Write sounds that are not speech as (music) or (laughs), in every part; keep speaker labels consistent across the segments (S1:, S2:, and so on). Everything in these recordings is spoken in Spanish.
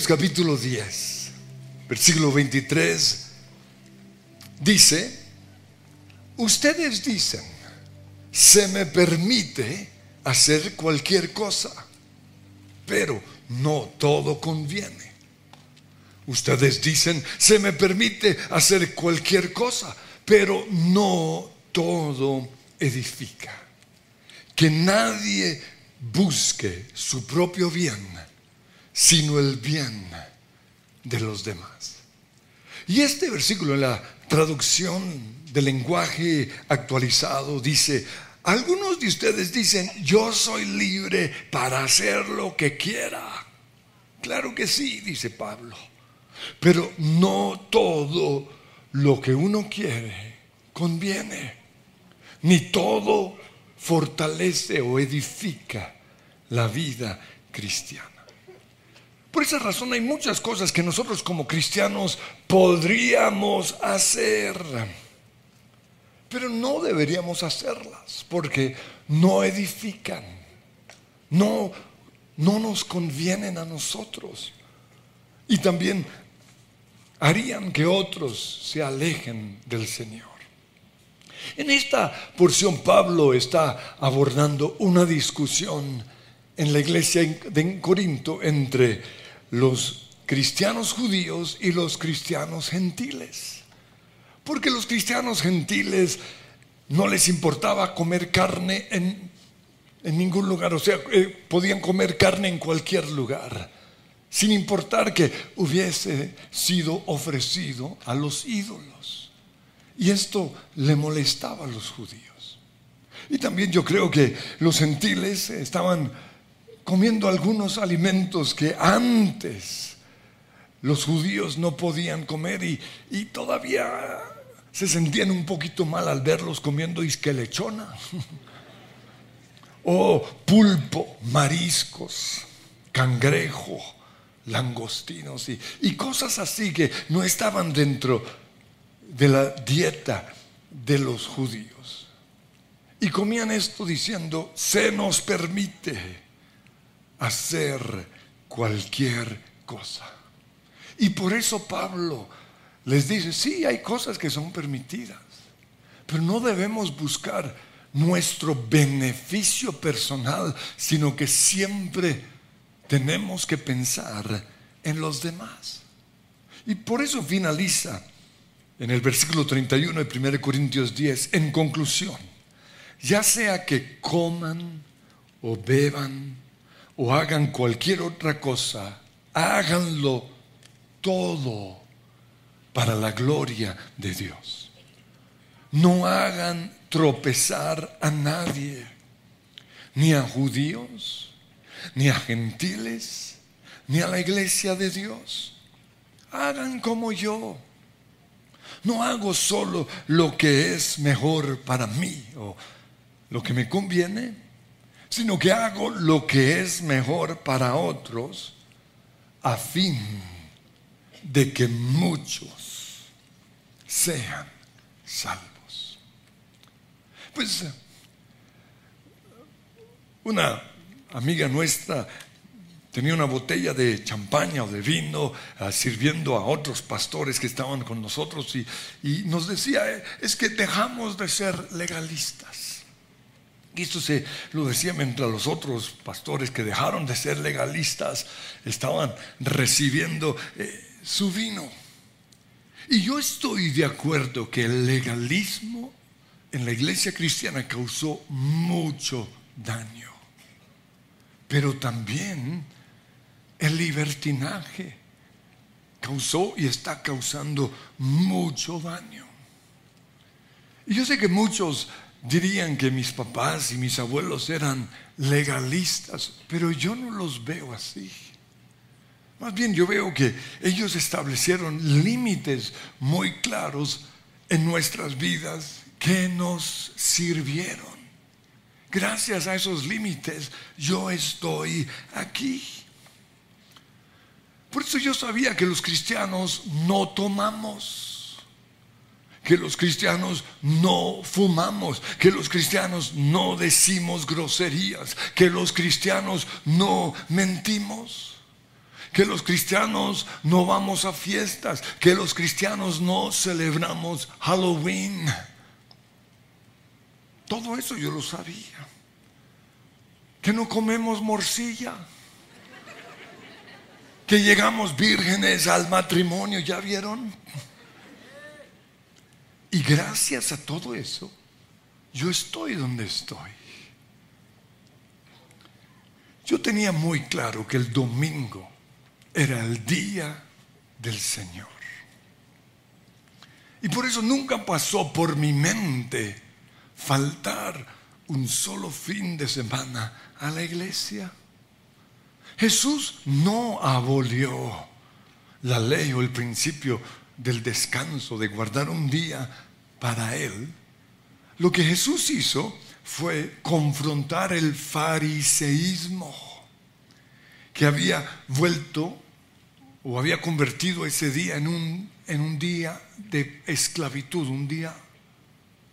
S1: Capítulo 10, versículo 23, dice, ustedes dicen, se me permite hacer cualquier cosa, pero no todo conviene. Ustedes dicen, se me permite hacer cualquier cosa, pero no todo edifica. Que nadie busque su propio bien, sino el bien de los demás. Y este versículo en la traducción del lenguaje actualizado dice, algunos de ustedes dicen, yo soy libre para hacer lo que quiera. Claro que sí, dice Pablo. Pero no todo lo que uno quiere conviene. Ni todo fortalece o edifica la vida cristiana. Por esa razón hay muchas cosas que nosotros como cristianos podríamos hacer pero no deberíamos hacerlas porque no edifican, no, no nos convienen a nosotros y también harían que otros se alejen del Señor. En esta porción Pablo está abordando una discusión en la iglesia de Corinto entre los cristianos judíos y los cristianos gentiles. Porque los cristianos gentiles no les importaba comer carne en, ningún lugar, o sea, eh, podían comer carne en cualquier lugar, sin importar que hubiese sido ofrecido a los ídolos. Y esto le molestaba a los judíos. Y también yo creo que los gentiles estaban comiendo algunos alimentos que antes los judíos no podían comer y, y todavía se sentían un poquito mal al verlos comiendo isquelechona. (laughs) o pulpo, mariscos, cangrejo, langostinos y, y cosas así que no estaban dentro de la dieta de los judíos. Y comían esto diciendo, se nos permite hacer cualquier cosa. Y por eso Pablo les dice, sí, hay cosas que son permitidas, pero no debemos buscar nuestro beneficio personal, sino que siempre tenemos que pensar en los demás. Y por eso finaliza en el versículo 31 de 1 Corintios 10, en conclusión, ya sea que coman o beban o hagan cualquier otra cosa, háganlo todo para la gloria de Dios. No hagan tropezar a nadie, ni a judíos, ni a gentiles, ni a la iglesia de Dios. Hagan como yo. No hago solo lo que es mejor para mí o lo que me conviene, sino que hago lo que es mejor para otros a fin de que muchos sean salvos. Pues una amiga nuestra tenía una botella de champaña o de vino ah, sirviendo a otros pastores que estaban con nosotros y, nos decía, eh, es que dejamos de ser legalistas. Esto se lo decía mientras los otros pastores que dejaron de ser legalistas estaban recibiendo eh, su vino. Y yo estoy de acuerdo que el legalismo en la iglesia cristiana causó mucho daño. Pero también el libertinaje causó y está causando mucho daño. Y yo sé que muchos dirían que mis papás y mis abuelos eran legalistas, pero yo no los veo así. Más bien yo veo que ellos establecieron límites muy claros en nuestras vidas que nos sirvieron. Gracias a esos límites yo estoy aquí. Por eso yo sabía que los cristianos no tomamos, que los cristianos no fumamos, que los cristianos no decimos groserías, que los cristianos no mentimos que los cristianos no vamos a fiestas, que los cristianos no celebramos Halloween. Todo eso yo lo sabía. Que no comemos morcilla. Que llegamos vírgenes al matrimonio, ¿ya vieron? Y gracias a todo eso, yo estoy donde estoy. Yo tenía muy claro que el domingo era el día del Señor. Y por eso nunca pasó por mi mente faltar un solo fin de semana a la iglesia. Jesús no abolió la ley o el principio del descanso, de guardar un día para Él. Lo que Jesús hizo fue confrontar el fariseísmo que había vuelto o había convertido ese día en un, en un día de esclavitud, un día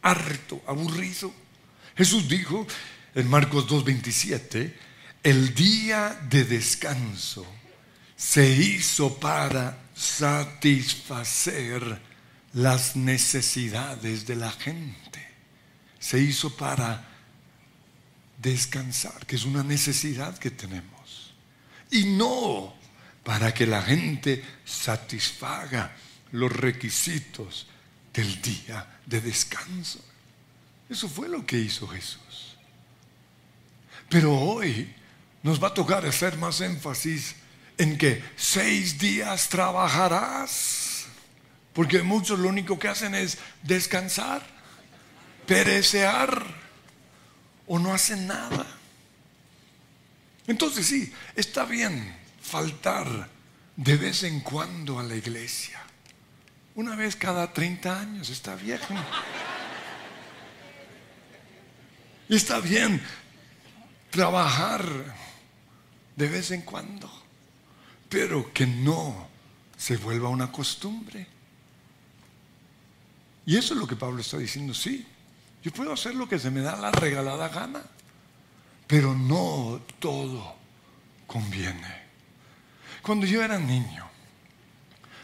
S1: harto, aburrido. Jesús dijo en Marcos 2.27, el día de descanso se hizo para satisfacer las necesidades de la gente. Se hizo para descansar, que es una necesidad que tenemos. Y no para que la gente satisfaga los requisitos del día de descanso. Eso fue lo que hizo Jesús. Pero hoy nos va a tocar hacer más énfasis en que seis días trabajarás, porque muchos lo único que hacen es descansar, perecear o no hacen nada. Entonces sí, está bien faltar de vez en cuando a la iglesia. Una vez cada 30 años, está viejo. Y está bien trabajar de vez en cuando, pero que no se vuelva una costumbre. Y eso es lo que Pablo está diciendo, sí, yo puedo hacer lo que se me da la regalada gana, pero no todo conviene. Cuando yo era niño,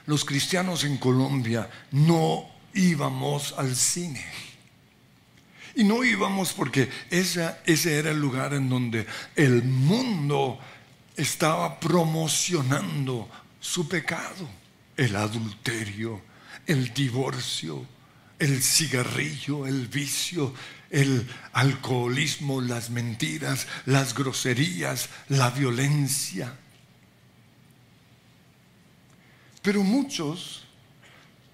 S1: los cristianos en Colombia no íbamos al cine. Y no íbamos porque ese era el lugar en donde el mundo estaba promocionando su pecado, el adulterio, el divorcio, el cigarrillo, el vicio, el alcoholismo, las mentiras, las groserías, la violencia. Pero muchos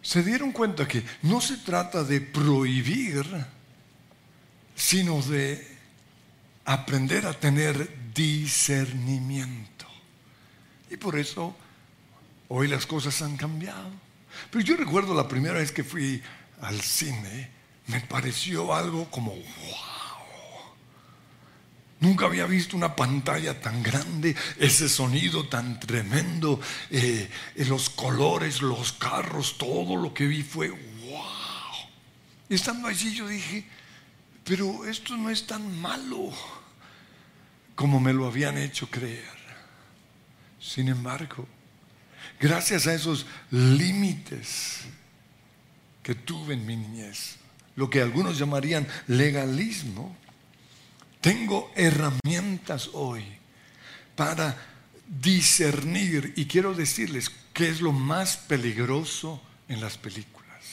S1: se dieron cuenta que no se trata de prohibir, sino de aprender a tener discernimiento. Y por eso hoy las cosas han cambiado. Pero yo recuerdo la primera vez que fui al cine, me pareció algo como, wow Nunca había visto una pantalla tan grande, ese sonido tan tremendo, eh, los colores, los carros, todo lo que vi fue wow. Y estando allí yo dije, pero esto no es tan malo como me lo habían hecho creer. Sin embargo, gracias a esos límites que tuve en mi niñez, lo que algunos llamarían legalismo, tengo herramientas hoy para discernir y quiero decirles qué es lo más peligroso en las películas.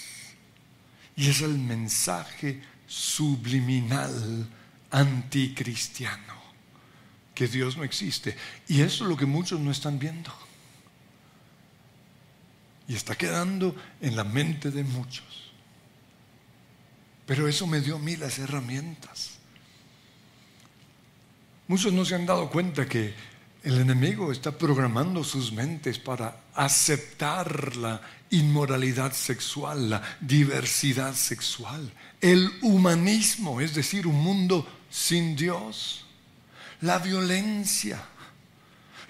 S1: Y es el mensaje subliminal anticristiano, que Dios no existe. Y eso es lo que muchos no están viendo. Y está quedando en la mente de muchos. Pero eso me dio a mí las herramientas Muchos no se han dado cuenta que el enemigo está programando sus mentes para aceptar la inmoralidad sexual, la diversidad sexual, el humanismo, es decir, un mundo sin Dios, la violencia,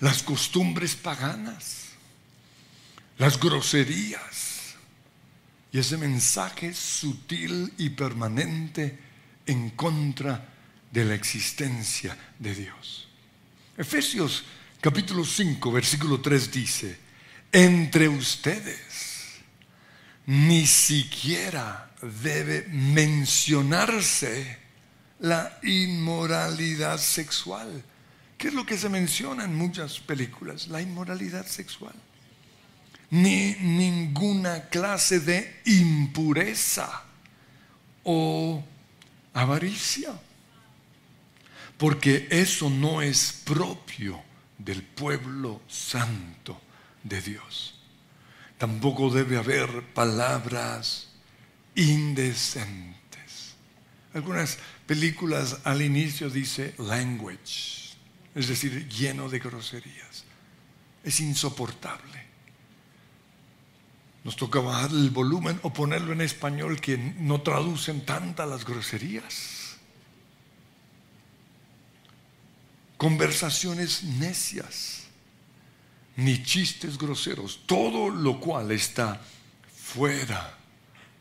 S1: las costumbres paganas, las groserías y ese mensaje sutil y permanente en contra de la existencia de Dios. Efesios capítulo 5, versículo 3 dice, entre ustedes ni siquiera debe mencionarse la inmoralidad sexual. ¿Qué es lo que se menciona en muchas películas? La inmoralidad sexual. Ni ninguna clase de impureza o avaricia. Porque eso no es propio del pueblo santo de Dios. Tampoco debe haber palabras indecentes. Algunas películas al inicio dice language, es decir, lleno de groserías. Es insoportable. Nos toca bajar el volumen o ponerlo en español que no traducen tantas las groserías. Conversaciones necias, ni chistes groseros, todo lo cual está fuera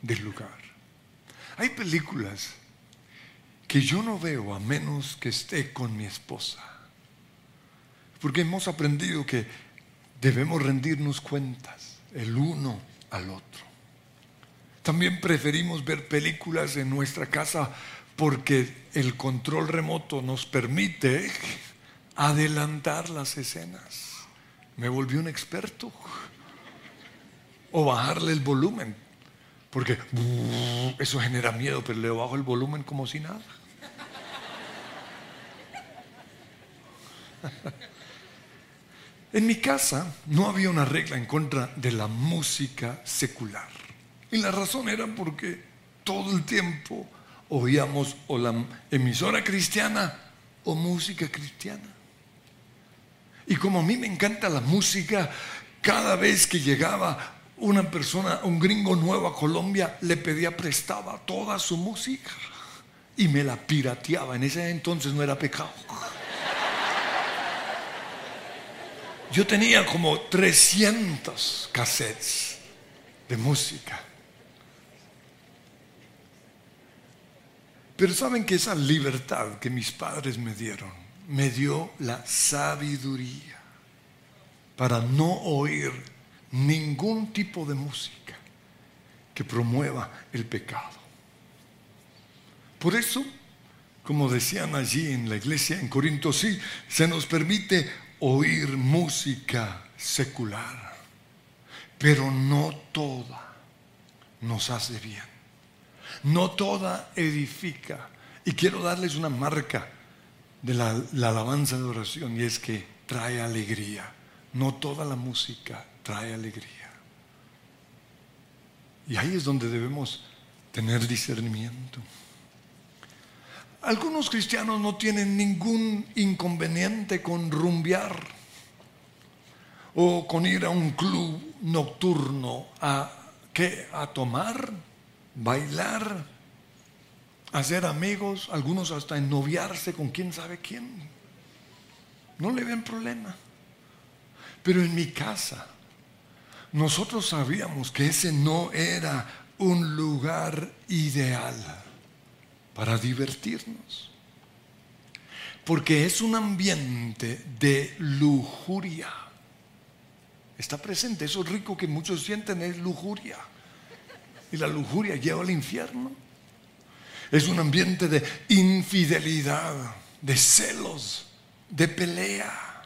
S1: del lugar. Hay películas que yo no veo a menos que esté con mi esposa. Porque hemos aprendido que debemos rendirnos cuentas el uno al otro. También preferimos ver películas en nuestra casa porque el control remoto nos permite adelantar las escenas. Me volví un experto. O bajarle el volumen. Porque uh, eso genera miedo, pero le bajo el volumen como si nada. (laughs) En mi casa no había una regla en contra de la música secular. Y la razón era porque todo el tiempo oíamos o la emisora cristiana o música cristiana. Y como a mí me encanta la música, cada vez que llegaba una persona, un gringo nuevo a Colombia, le pedía prestaba toda su música y me la pirateaba. En ese entonces no era pecado. Yo tenía como 300 cassettes de música. Pero saben que esa libertad que mis padres me dieron me dio la sabiduría para no oír ningún tipo de música que promueva el pecado. Por eso, como decían allí en la iglesia en Corinto, sí, se nos permite oír música secular, pero no toda nos hace bien. No toda edifica. Y quiero darles una marca de la, alabanza de oración y es que trae alegría. No toda la música trae alegría. Y ahí es donde debemos tener discernimiento. Algunos cristianos no tienen ningún inconveniente con rumbear o con ir a un club nocturno a ¿qué? a tomar, bailar, hacer amigos, algunos hasta ennoviarse con quién sabe quién. No le ven problema. Pero en mi casa, nosotros sabíamos que ese no era un lugar ideal para divertirnos. Porque es un ambiente de lujuria. Está presente, eso rico que muchos sienten es lujuria. Y la lujuria lleva al infierno. Es un ambiente de infidelidad, de celos, de pelea,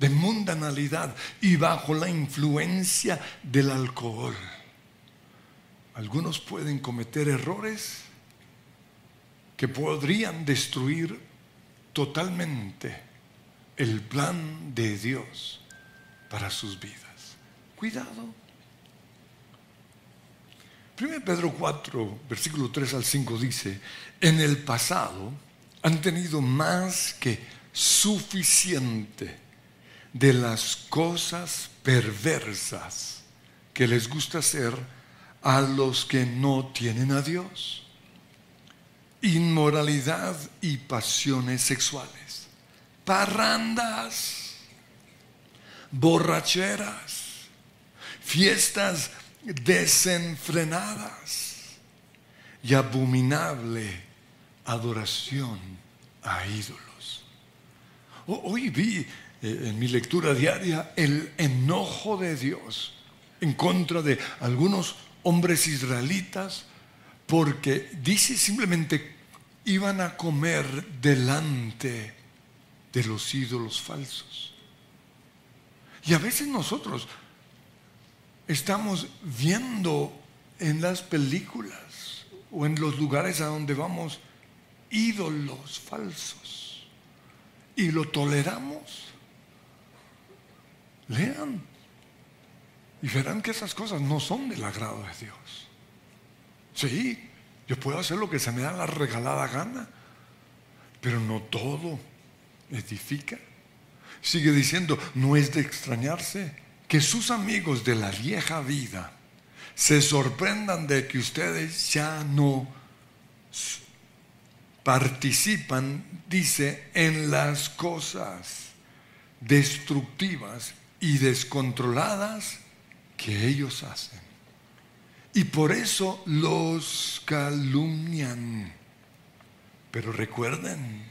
S1: de mundanalidad y bajo la influencia del alcohol. Algunos pueden cometer errores que podrían destruir totalmente el plan de Dios para sus vidas. Cuidado. 1 Pedro 4, versículo 3 al 5 dice, en el pasado han tenido más que suficiente de las cosas perversas que les gusta hacer a los que no tienen a Dios. Inmoralidad y pasiones sexuales. Parrandas, borracheras, fiestas desenfrenadas y abominable adoración a ídolos. Hoy vi eh, en mi lectura diaria el enojo de Dios en contra de algunos hombres israelitas porque dice simplemente iban a comer delante de los ídolos falsos. Y a veces nosotros estamos viendo en las películas o en los lugares a donde vamos ídolos falsos y lo toleramos. Lean y verán que esas cosas no son del agrado de Dios. Sí, yo puedo hacer lo que se me da la regalada gana, pero no todo edifica. Sigue diciendo, no es de extrañarse que sus amigos de la vieja vida se sorprendan de que ustedes ya no participan, dice, en las cosas destructivas y descontroladas que ellos hacen. Y por eso los calumnian. Pero recuerden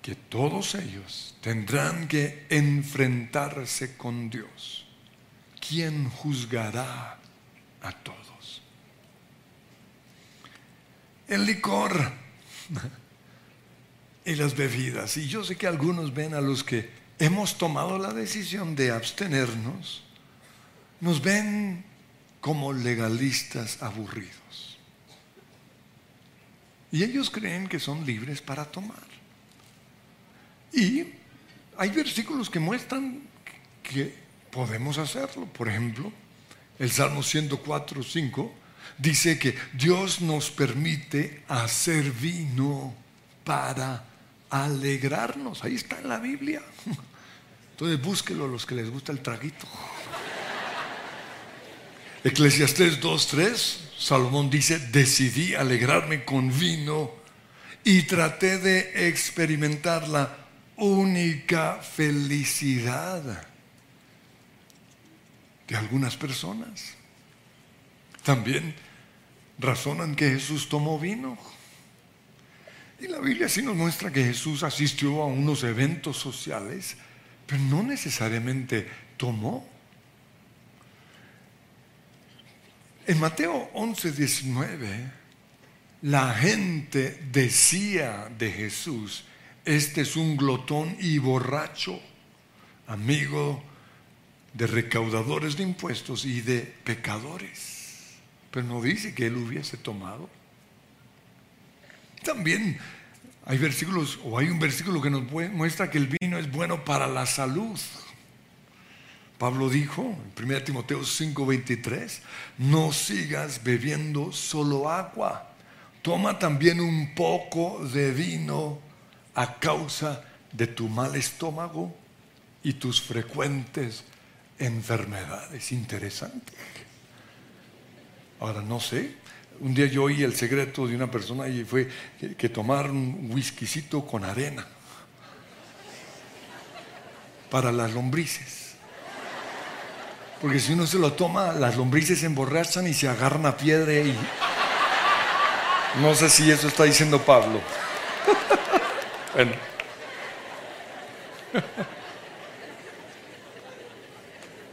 S1: que todos ellos tendrán que enfrentarse con Dios, quien juzgará a todos. El licor (laughs) y las bebidas. Y yo sé que algunos ven a los que hemos tomado la decisión de abstenernos, nos ven como legalistas aburridos. Y ellos creen que son libres para tomar. Y hay versículos que muestran que podemos hacerlo. Por ejemplo, el Salmo 104, 5 dice que Dios nos permite hacer vino para alegrarnos. Ahí está en la Biblia. (laughs) Entonces búsquelo a los que les gusta el traguito. Eclesiastés 2.3, Salomón dice, decidí alegrarme con vino y traté de experimentar la única felicidad de algunas personas. También razonan que Jesús tomó vino. Y la Biblia sí nos muestra que Jesús asistió a unos eventos sociales, pero no necesariamente tomó. En Mateo 11, 19, la gente decía de Jesús, este es un glotón y borracho, amigo de recaudadores de impuestos y de pecadores. Pero no dice que él hubiese tomado. También hay versículos, o hay un versículo que nos muestra que el vino es bueno para la salud. Pablo dijo en 1 Timoteo 5:23, no sigas bebiendo solo agua, toma también un poco de vino a causa de tu mal estómago y tus frecuentes enfermedades. Interesante. Ahora no sé. Un día yo oí el secreto de una persona y fue que, tomar un whiskycito con arena para las lombrices. Porque si uno se lo toma, las lombrices se emborrachan y se agarran a piedra y... No sé si eso está diciendo Pablo.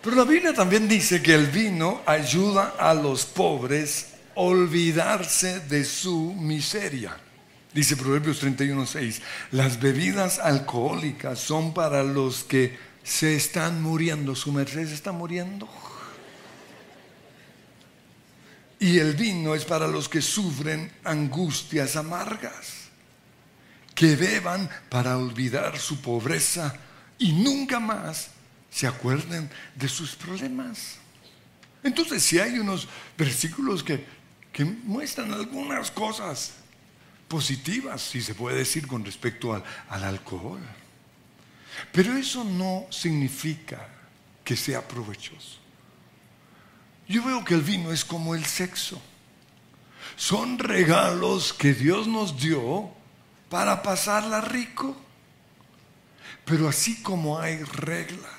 S1: Pero la Biblia también dice que el vino ayuda a los pobres a olvidarse de su miseria. Dice Proverbios 31:6, las bebidas alcohólicas son para los que se están muriendo. Su merced se está muriendo. Y el vino es para los que sufren angustias amargas que beban para olvidar su pobreza y nunca más se acuerden de sus problemas. Entonces, si hay unos versículos que, que muestran algunas cosas positivas, si se puede decir, con respecto al, al alcohol. Pero eso no significa que sea provechoso. Yo veo que el vino es como el sexo. Son regalos que Dios nos dio para pasarla rico. Pero así como hay reglas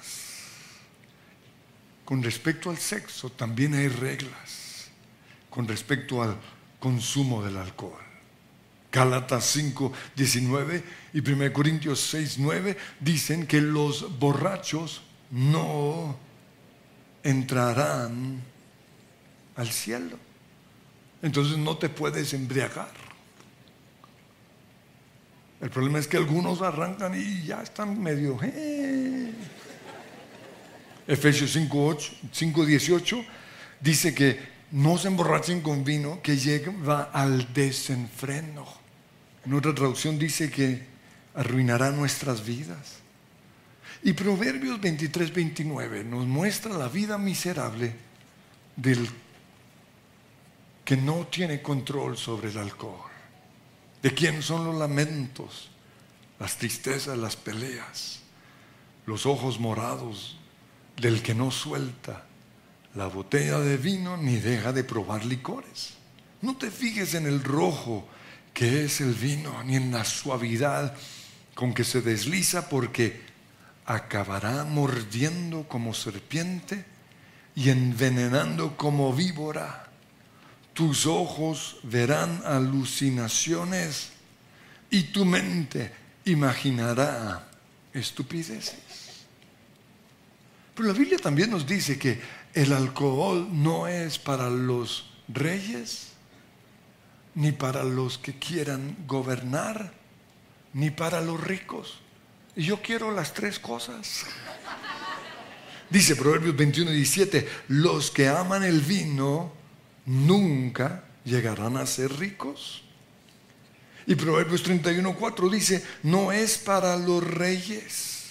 S1: con respecto al sexo, también hay reglas con respecto al consumo del alcohol. Gálatas 5, 19 y 1 Corintios 6, 9 dicen que los borrachos no entrarán al cielo. Entonces no te puedes embriagar. El problema es que algunos arrancan y ya están medio... Eh. Efesios 5, 18 dice que no se emborrachen con vino que lleva al desenfreno. En otra traducción dice que arruinará nuestras vidas. Y Proverbios 23, 29 nos muestra la vida miserable del que no tiene control sobre el alcohol. De quién son los lamentos, las tristezas, las peleas, los ojos morados del que no suelta la botella de vino ni deja de probar licores. No te fijes en el rojo que es el vino, ni en la suavidad con que se desliza, porque acabará mordiendo como serpiente y envenenando como víbora. Tus ojos verán alucinaciones y tu mente imaginará estupideces. Pero la Biblia también nos dice que el alcohol no es para los reyes, ni para los que quieran gobernar, ni para los ricos. Y yo quiero las tres cosas. Dice Proverbios 21 y 17, los que aman el vino nunca llegarán a ser ricos. Y Proverbios 31, 4 dice, no es para los reyes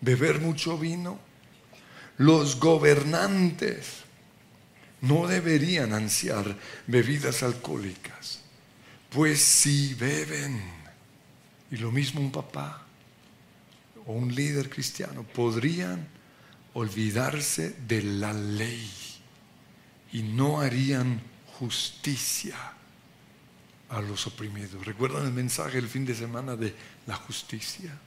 S1: beber mucho vino. Los gobernantes no deberían ansiar bebidas alcohólicas, pues si beben y lo mismo un papá o un líder cristiano podrían olvidarse de la ley y no harían justicia a los oprimidos. ¿Recuerdan el mensaje el fin de semana de la justicia?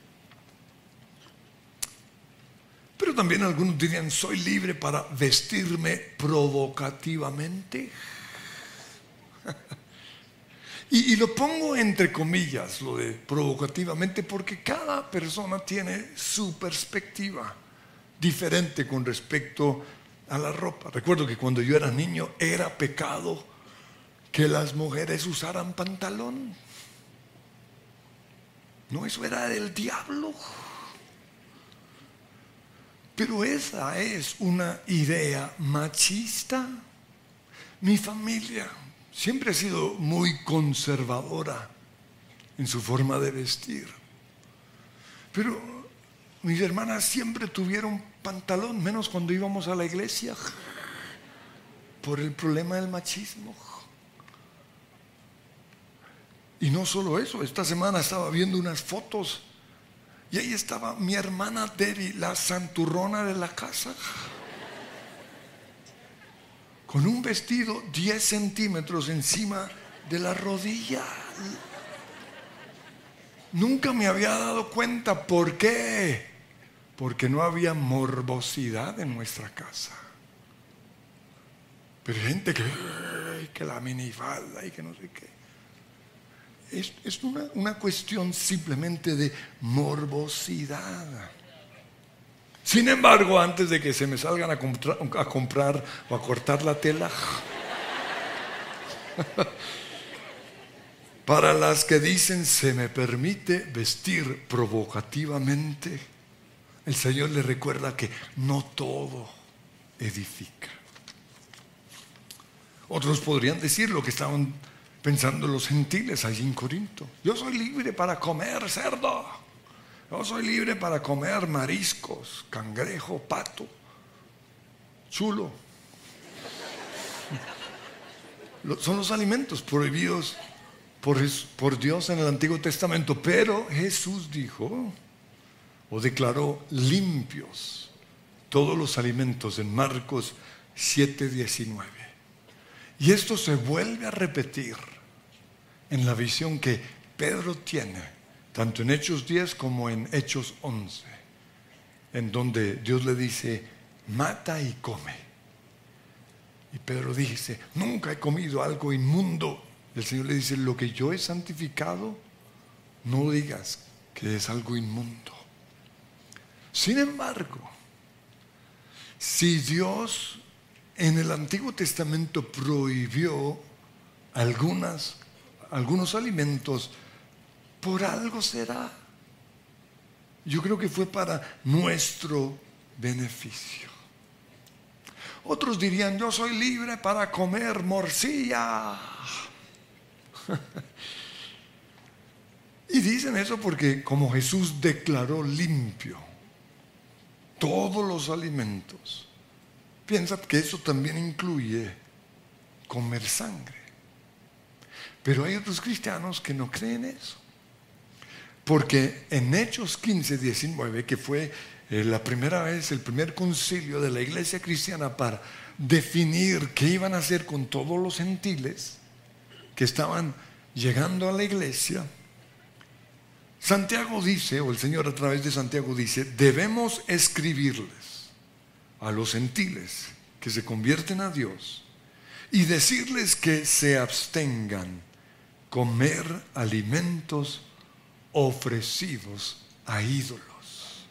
S1: Pero también algunos dirían, soy libre para vestirme provocativamente. (laughs) Y, lo pongo entre comillas, lo de provocativamente, porque cada persona tiene su perspectiva diferente con respecto a la ropa. Recuerdo que cuando yo era niño era pecado que las mujeres usaran pantalón. No, eso era del diablo. Pero esa es una idea machista. Mi familia siempre ha sido muy conservadora en su forma de vestir. Pero mis hermanas siempre tuvieron pantalón, menos cuando íbamos a la iglesia, por el problema del machismo. Y no solo eso, esta semana estaba viendo unas fotos y ahí estaba mi hermana Debbie, la santurrona de la casa con un vestido 10 centímetros encima de la rodilla. Nunca me había dado cuenta por qué. Porque no había morbosidad en nuestra casa. Pero gente que, que la minifalda y que no sé qué. Es, es una, una cuestión simplemente de morbosidad. Sin embargo, antes de que se me salgan a, comprar o a cortar la tela, (laughs) para las que dicen se me permite vestir provocativamente, el Señor le recuerda que no todo edifica. Otros podrían decir lo que estaban pensando los gentiles allí en Corinto. Yo soy libre para comer cerdo. Yo soy libre para comer mariscos, cangrejo, pato, chulo. Son los alimentos prohibidos por, por Dios en el Antiguo Testamento, pero Jesús dijo o declaró limpios todos los alimentos en Marcos 7:19. Y esto se vuelve a repetir en la visión que Pedro tiene tanto en Hechos 10 como en Hechos 11, en donde Dios le dice, mata y come. Y Pedro dice, nunca he comido algo inmundo El Señor le dice, lo que yo he santificado, no digas que es algo inmundo. Sin embargo, si Dios en el Antiguo Testamento prohibió algunas, algunos alimentos, por algo será. Yo creo que fue para nuestro beneficio. Otros dirían, yo soy libre para comer morcilla. (laughs) y dicen eso porque como Jesús declaró limpio todos los alimentos, piensa que eso también incluye comer sangre. Pero hay otros cristianos que no creen eso. Porque en Hechos 15, 19, que fue eh, la primera vez, el primer concilio de la iglesia cristiana para definir qué iban a hacer con todos los gentiles que estaban llegando a la iglesia, Santiago dice, o el Señor a través de Santiago dice, debemos escribirles a los gentiles que se convierten a Dios y decirles que se abstengan comer alimentos ofrecidos a ídolos.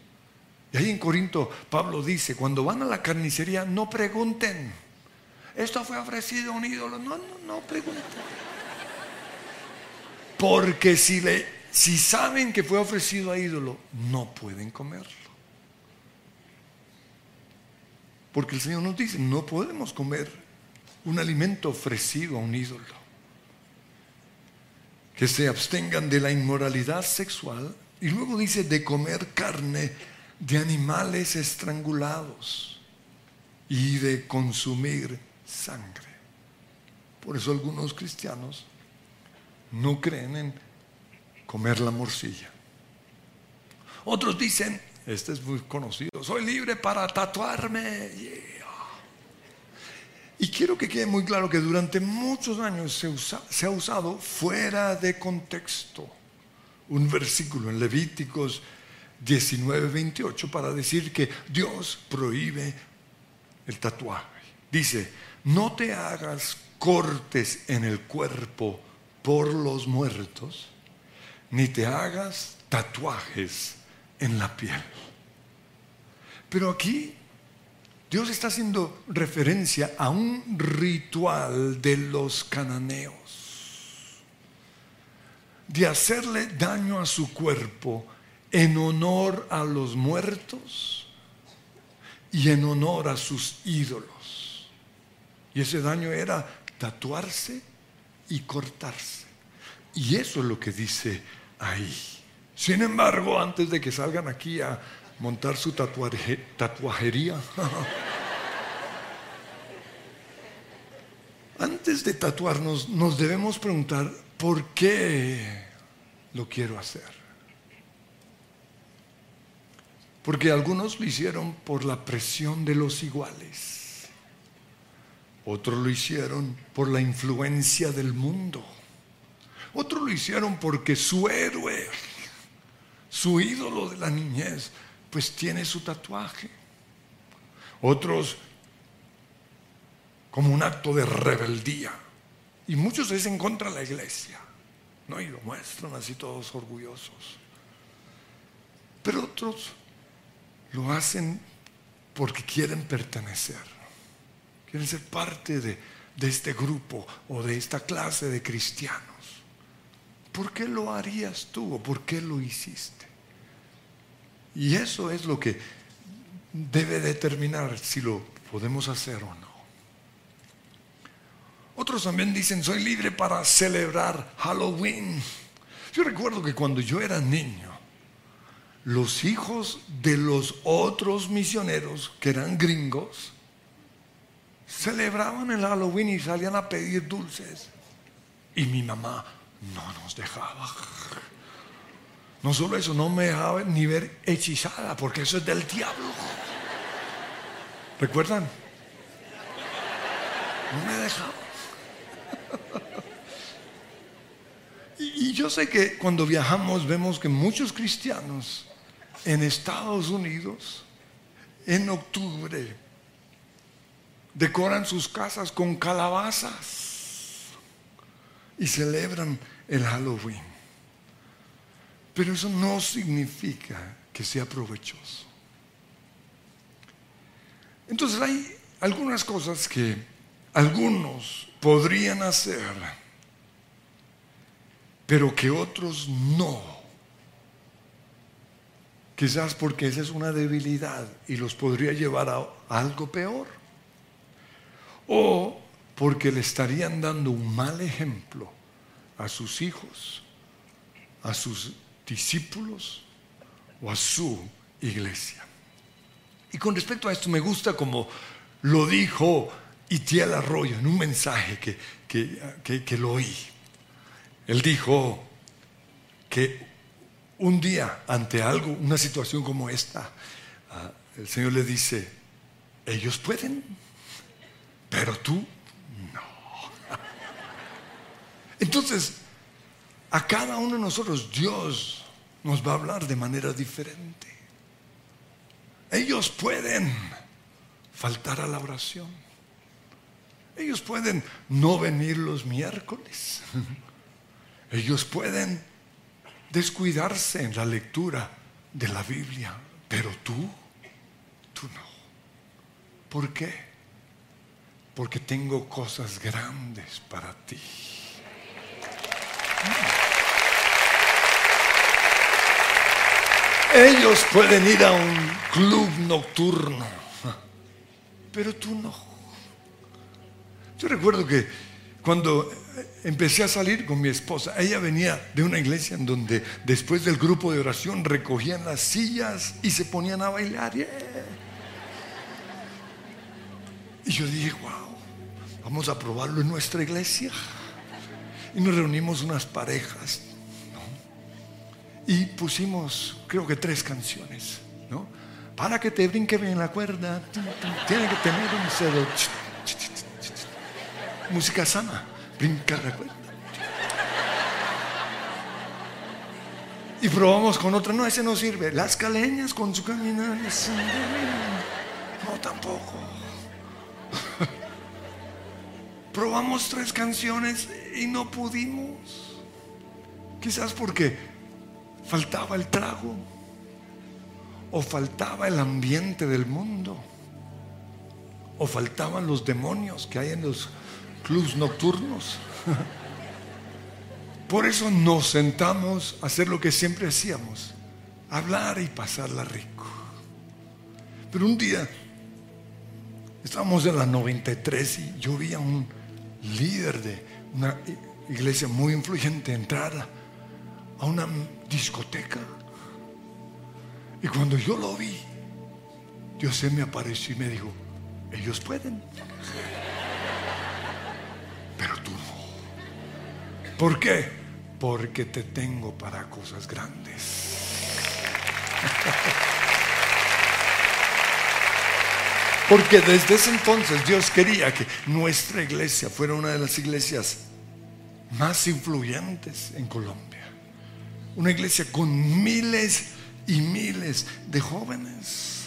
S1: Y ahí en Corinto Pablo dice, cuando van a la carnicería no pregunten, esto fue ofrecido a un ídolo, no, no, no pregunten. Porque si, le, si saben que fue ofrecido a ídolo, no pueden comerlo. Porque el Señor nos dice, no podemos comer un alimento ofrecido a un ídolo. Que se abstengan de la inmoralidad sexual. Y luego dice de comer carne de animales estrangulados y de consumir sangre. Por eso algunos cristianos no creen en comer la morcilla. Otros dicen, este es muy conocido, soy libre para tatuarme. Y quiero que quede muy claro que durante muchos años se, ha usado fuera de contexto un versículo en Levíticos 19, 28 para decir que Dios prohíbe el tatuaje. Dice, no te hagas cortes en el cuerpo por los muertos, ni te hagas tatuajes en la piel. Pero aquí Dios está haciendo referencia a un ritual de los cananeos, de hacerle daño a su cuerpo en honor a los muertos y en honor a sus ídolos. Y ese daño era tatuarse y cortarse. Y eso es lo que dice ahí. Sin embargo, antes de que salgan aquí a montar su tatuajería, antes de tatuarnos nos debemos preguntar, ¿por qué lo quiero hacer? Porque algunos lo hicieron por la presión de los iguales. Otros lo hicieron por la influencia del mundo. Otros lo hicieron porque su héroe, su ídolo de la niñez, pues tiene su tatuaje. Otros como un acto de rebeldía. Y muchos es en contra la iglesia. ¿no? Y lo muestran así todos orgullosos. Pero otros lo hacen porque quieren pertenecer, quieren ser parte de, este grupo o de esta clase de cristianos. ¿Por qué lo harías tú o por qué lo hiciste? Y eso es lo que debe determinar si lo podemos hacer o no. Otros también dicen, soy libre para celebrar Halloween. Yo recuerdo que cuando yo era niño, los hijos de los otros misioneros, que eran gringos, celebraban el Halloween y salían a pedir dulces. Y mi mamá no nos dejaba. No solo eso, no me dejaba ni ver hechizada, porque eso es del diablo. ¿Recuerdan? No me dejaba. Y, y yo sé que cuando viajamos vemos que muchos cristianos en Estados Unidos, en octubre, decoran sus casas con calabazas y celebran el Halloween. Pero eso no significa que sea provechoso. Entonces hay algunas cosas que algunos podrían hacer, pero que otros no. Quizás porque esa es una debilidad y los podría llevar a algo peor. O porque le estarían dando un mal ejemplo a sus hijos, a sus discípulos o a su iglesia. Y con respecto a esto me gusta como lo dijo Itiel Arroyo en un mensaje que, que, que lo oí. Él dijo que un día ante algo, una situación como esta, ah, el Señor le dice, ellos pueden, pero tú no. (laughs) Entonces, a cada uno de nosotros Dios nos va a hablar de manera diferente. Ellos pueden faltar a la oración. Ellos pueden no venir los miércoles. (laughs) Ellos pueden descuidarse en la lectura de la Biblia, pero tú, tú no. ¿Por qué? Porque tengo cosas grandes para ti. Ellos pueden ir a un club nocturno, pero tú no. Yo recuerdo que cuando empecé a salir con mi esposa, ella venía de una iglesia en donde después del grupo de oración recogían las sillas y se ponían a bailar. Y yo dije, wow, vamos a probarlo en nuestra iglesia. Y nos reunimos unas parejas. Y pusimos, creo que tres canciones. ¿no? Para que te brinque bien la cuerda, tiene que tener un cero música sana, brinca la cuerda. Y probamos con otra, no, ese no sirve. Las caleñas con su caminar. No, tampoco. (laughs) Probamos tres canciones y no pudimos. Quizás porque faltaba el trago o faltaba el ambiente del mundo o faltaban los demonios que hay en los clubs nocturnos. (laughs) Por eso nos sentamos a hacer lo que siempre hacíamos, hablar y pasarla rico. Pero un día estábamos en la 93 y yo vi a un líder de una iglesia muy influyente entrar a una discoteca. Y cuando yo lo vi, Dios se me apareció y me dijo, ellos pueden. Pero tú no. ¿Por qué? Porque te tengo para cosas grandes. Porque desde ese entonces Dios quería que nuestra iglesia fuera una de las iglesias más influyentes en Colombia. Una iglesia con miles y miles de jóvenes.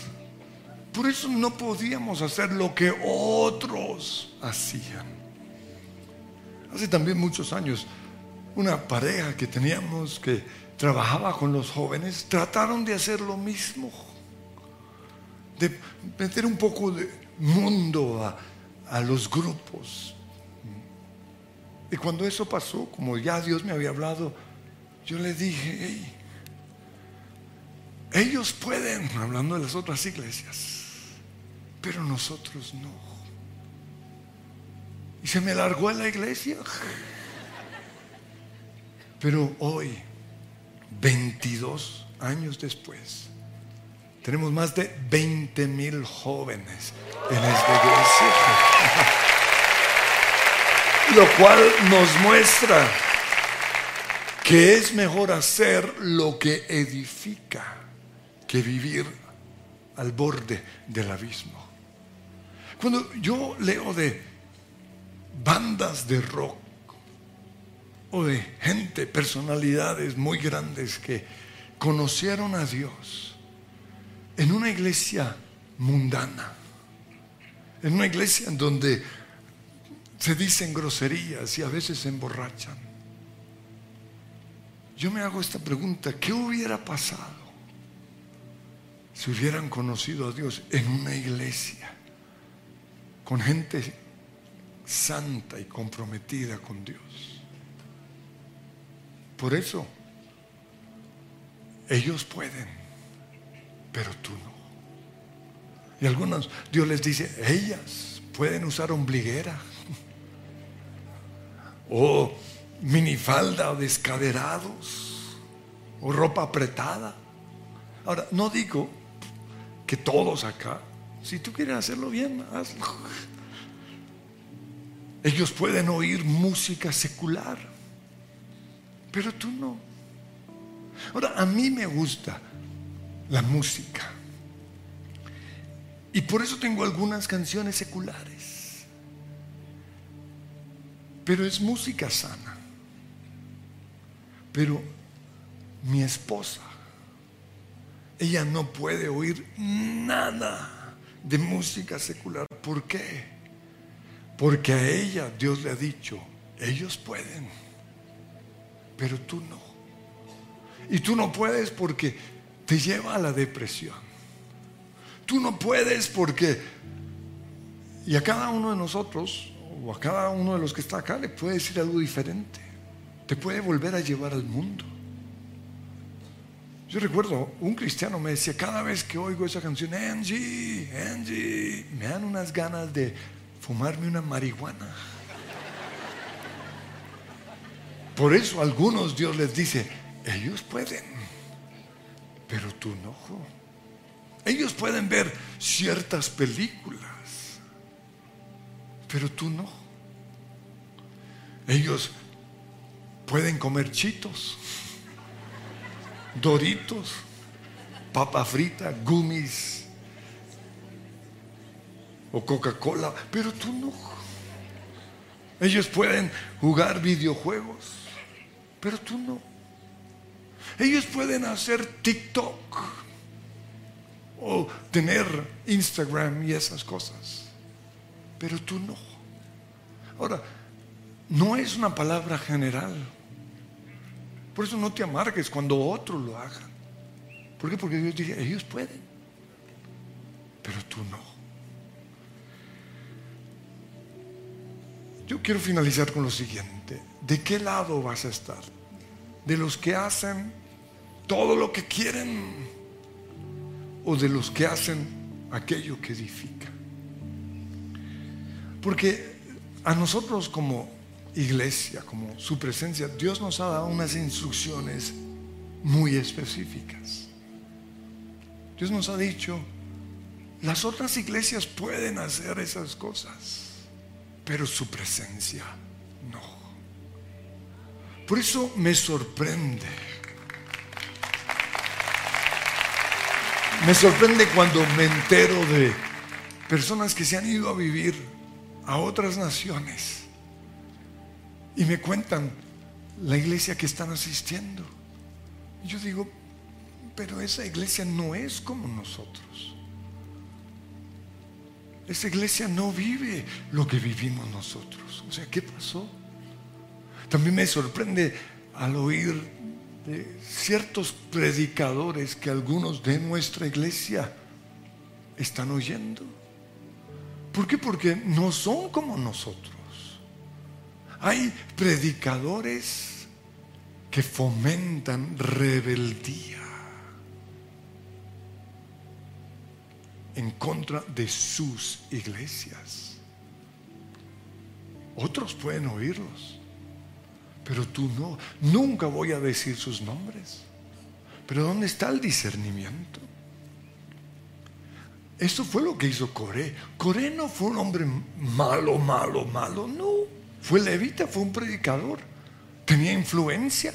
S1: Por eso no podíamos hacer lo que otros hacían. Hace también muchos años, una pareja que teníamos que trabajaba con los jóvenes, trataron de hacer lo mismo de meter un poco de mundo a, los grupos. Y cuando eso pasó, como ya Dios me había hablado, yo le dije, ellos pueden, hablando de las otras iglesias, pero nosotros no. Y se me largó en la iglesia. Pero hoy, 22 años después, tenemos más de 20 mil jóvenes en esta iglesia. (laughs) Lo cual nos muestra que es mejor hacer lo que edifica que vivir al borde del abismo. Cuando yo leo de bandas de rock o de gente, personalidades muy grandes que conocieron a Dios, en una iglesia mundana, en una iglesia en donde se dicen groserías y a veces se emborrachan. Yo me hago esta pregunta, ¿qué hubiera pasado si hubieran conocido a Dios en una iglesia con gente santa y comprometida con Dios? Por eso, ellos pueden, pero tú no. Y algunos, Dios les dice, ellas pueden usar ombliguera (laughs) o minifalda o descaderados o ropa apretada. Ahora, no digo que todos acá, si tú quieres hacerlo bien, hazlo. Ellos pueden oír música secular, pero tú no. Ahora, a mí me gusta la música. Y por eso tengo algunas canciones seculares. Pero es música sana. Pero mi esposa, ella no puede oír nada de música secular. ¿Por qué? Porque a ella Dios le ha dicho, ellos pueden, pero tú no. Y tú no puedes porque te lleva a la depresión. Tú no puedes porque... Y a cada uno de nosotros, o a cada uno de los que está acá, le puede decir algo diferente. Te puede volver a llevar al mundo. Yo recuerdo, un cristiano me decía, cada vez que oigo esa canción, Angie, Angie, me dan unas ganas de fumarme una marihuana. Por eso algunos Dios les dice, ellos pueden, pero tú no. Ellos pueden ver ciertas películas, pero tú no. Ellos pueden comer chitos, doritos, papa frita, gummies o Coca-Cola, pero tú no. Ellos pueden jugar videojuegos, pero tú no. Ellos pueden hacer TikTok o tener Instagram y esas cosas. Pero tú no. Ahora, no es una palabra general. Por eso no te amargues cuando otros lo hagan. ¿Por qué? Porque Dios dice, ellos pueden, pero tú no. Yo quiero finalizar con lo siguiente. ¿De qué lado vas a estar? ¿De los que hacen todo lo que quieren? o de los que hacen aquello que edifica. Porque a nosotros como iglesia, como su presencia, Dios nos ha dado unas instrucciones muy específicas. Dios nos ha dicho, las otras iglesias pueden hacer esas cosas, pero su presencia no. Por eso me sorprende Me sorprende cuando me entero de personas que se han ido a vivir a otras naciones y me cuentan la iglesia que están asistiendo. Y yo digo, pero esa iglesia no es como nosotros. Esa iglesia no vive lo que vivimos nosotros. O sea, ¿qué pasó? También me sorprende al oír de ciertos predicadores que algunos de nuestra iglesia están oyendo. ¿Por qué? Porque no son como nosotros. Hay predicadores que fomentan rebeldía en contra de sus iglesias. Otros pueden oírlos pero tú no. Nunca voy a decir sus nombres. Pero ¿dónde está el discernimiento? Eso fue lo que hizo Coré. Coré no fue un hombre malo, malo, malo, no. Fue levita, fue un predicador. Tenía influencia.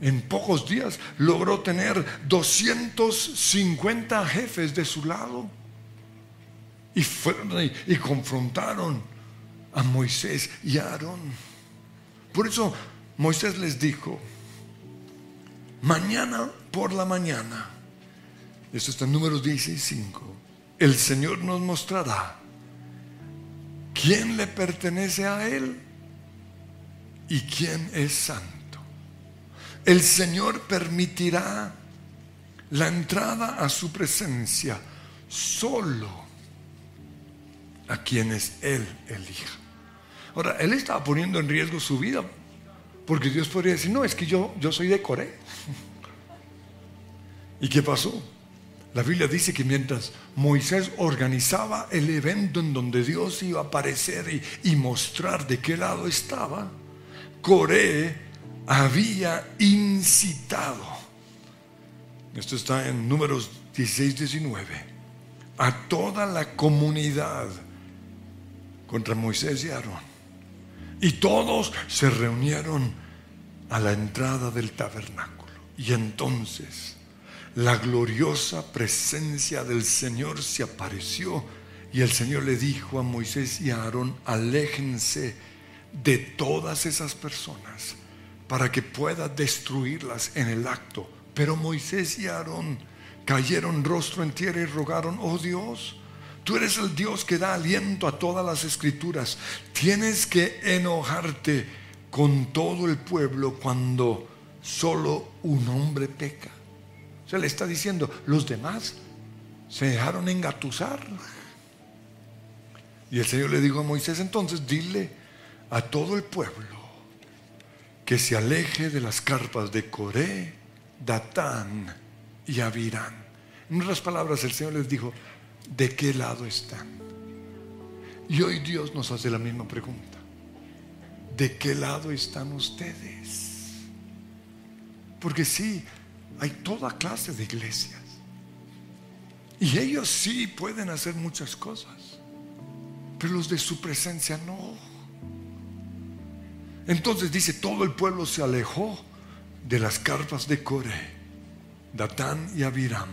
S1: En pocos días logró tener 250 jefes de su lado. Y fueron y confrontaron a Moisés y a Aarón. Por eso Moisés les dijo, mañana por la mañana, eso está en número 15, el Señor nos mostrará quién le pertenece a Él y quién es santo. El Señor permitirá la entrada a su presencia solo a quienes Él elija. Ahora, Él estaba poniendo en riesgo su vida, porque Dios podría decir, no, es que yo, yo soy de Corea. (laughs) ¿Y qué pasó? La Biblia dice que mientras Moisés organizaba el evento en donde Dios iba a aparecer y, mostrar de qué lado estaba, Coré había incitado, esto está en números 16, 19, a toda la comunidad contra Moisés y Aarón. Y todos se reunieron a la entrada del tabernáculo. Y entonces la gloriosa presencia del Señor se apareció y el Señor le dijo a Moisés y a Aarón, aléjense de todas esas personas para que pueda destruirlas en el acto. Pero Moisés y Aarón cayeron rostro en tierra y rogaron, oh Dios, tú eres el Dios que da aliento a todas las escrituras. Tienes que enojarte con todo el pueblo cuando solo un hombre peca. Se le está diciendo, los demás se dejaron engatusar. Y el Señor le dijo a Moisés, entonces dile, a todo el pueblo que se aleje de las carpas de Coré, Datán y Abirán. En otras palabras, el Señor les dijo, ¿de qué lado están? Y hoy Dios nos hace la misma pregunta. ¿De qué lado están ustedes? Porque sí, hay toda clase de iglesias. Y ellos sí pueden hacer muchas cosas. Pero los de su presencia no. Entonces dice, todo el pueblo se alejó de las carpas de Coré, Datán y Abiram.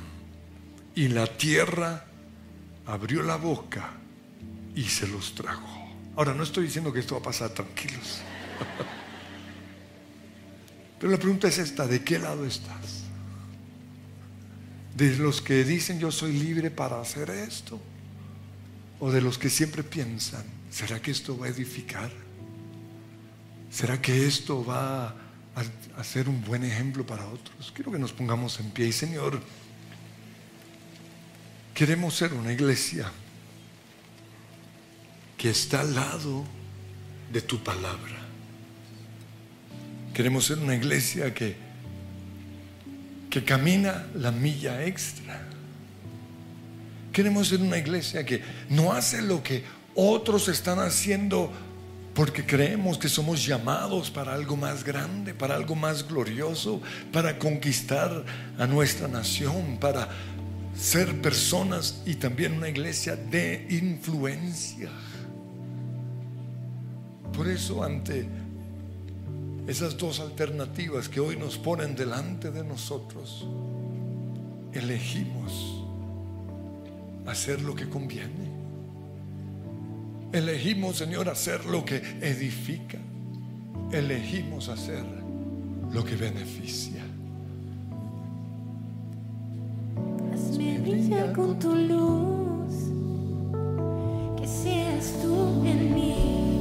S1: Y la tierra abrió la boca y se los tragó. Ahora, no estoy diciendo que esto va a pasar tranquilos. (laughs) Pero la pregunta es esta, ¿de qué lado estás? ¿De los que dicen yo soy libre para hacer esto? ¿O de los que siempre piensan, ¿será que esto va a edificar? ¿Será que esto va a, ser un buen ejemplo para otros? Quiero que nos pongamos en pie y Señor, queremos ser una iglesia que está al lado de tu palabra. Queremos ser una iglesia que, que camina la milla extra. Queremos ser una iglesia que no hace lo que otros están haciendo porque creemos que somos llamados para algo más grande, para algo más glorioso, para conquistar a nuestra nación, para ser personas y también una iglesia de influencia. Por eso ante esas dos alternativas que hoy nos ponen delante de nosotros, elegimos hacer lo que conviene. Elegimos, Señor, hacer lo que edifica. Elegimos hacer lo que beneficia.
S2: Hazme brillar con tu luz, que seas tú en mí.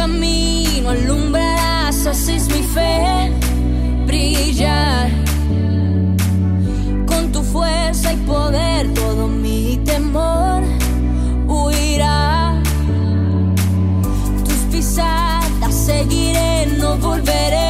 S2: Camino alumbrarás, haces mi fe. Brillar. Volveré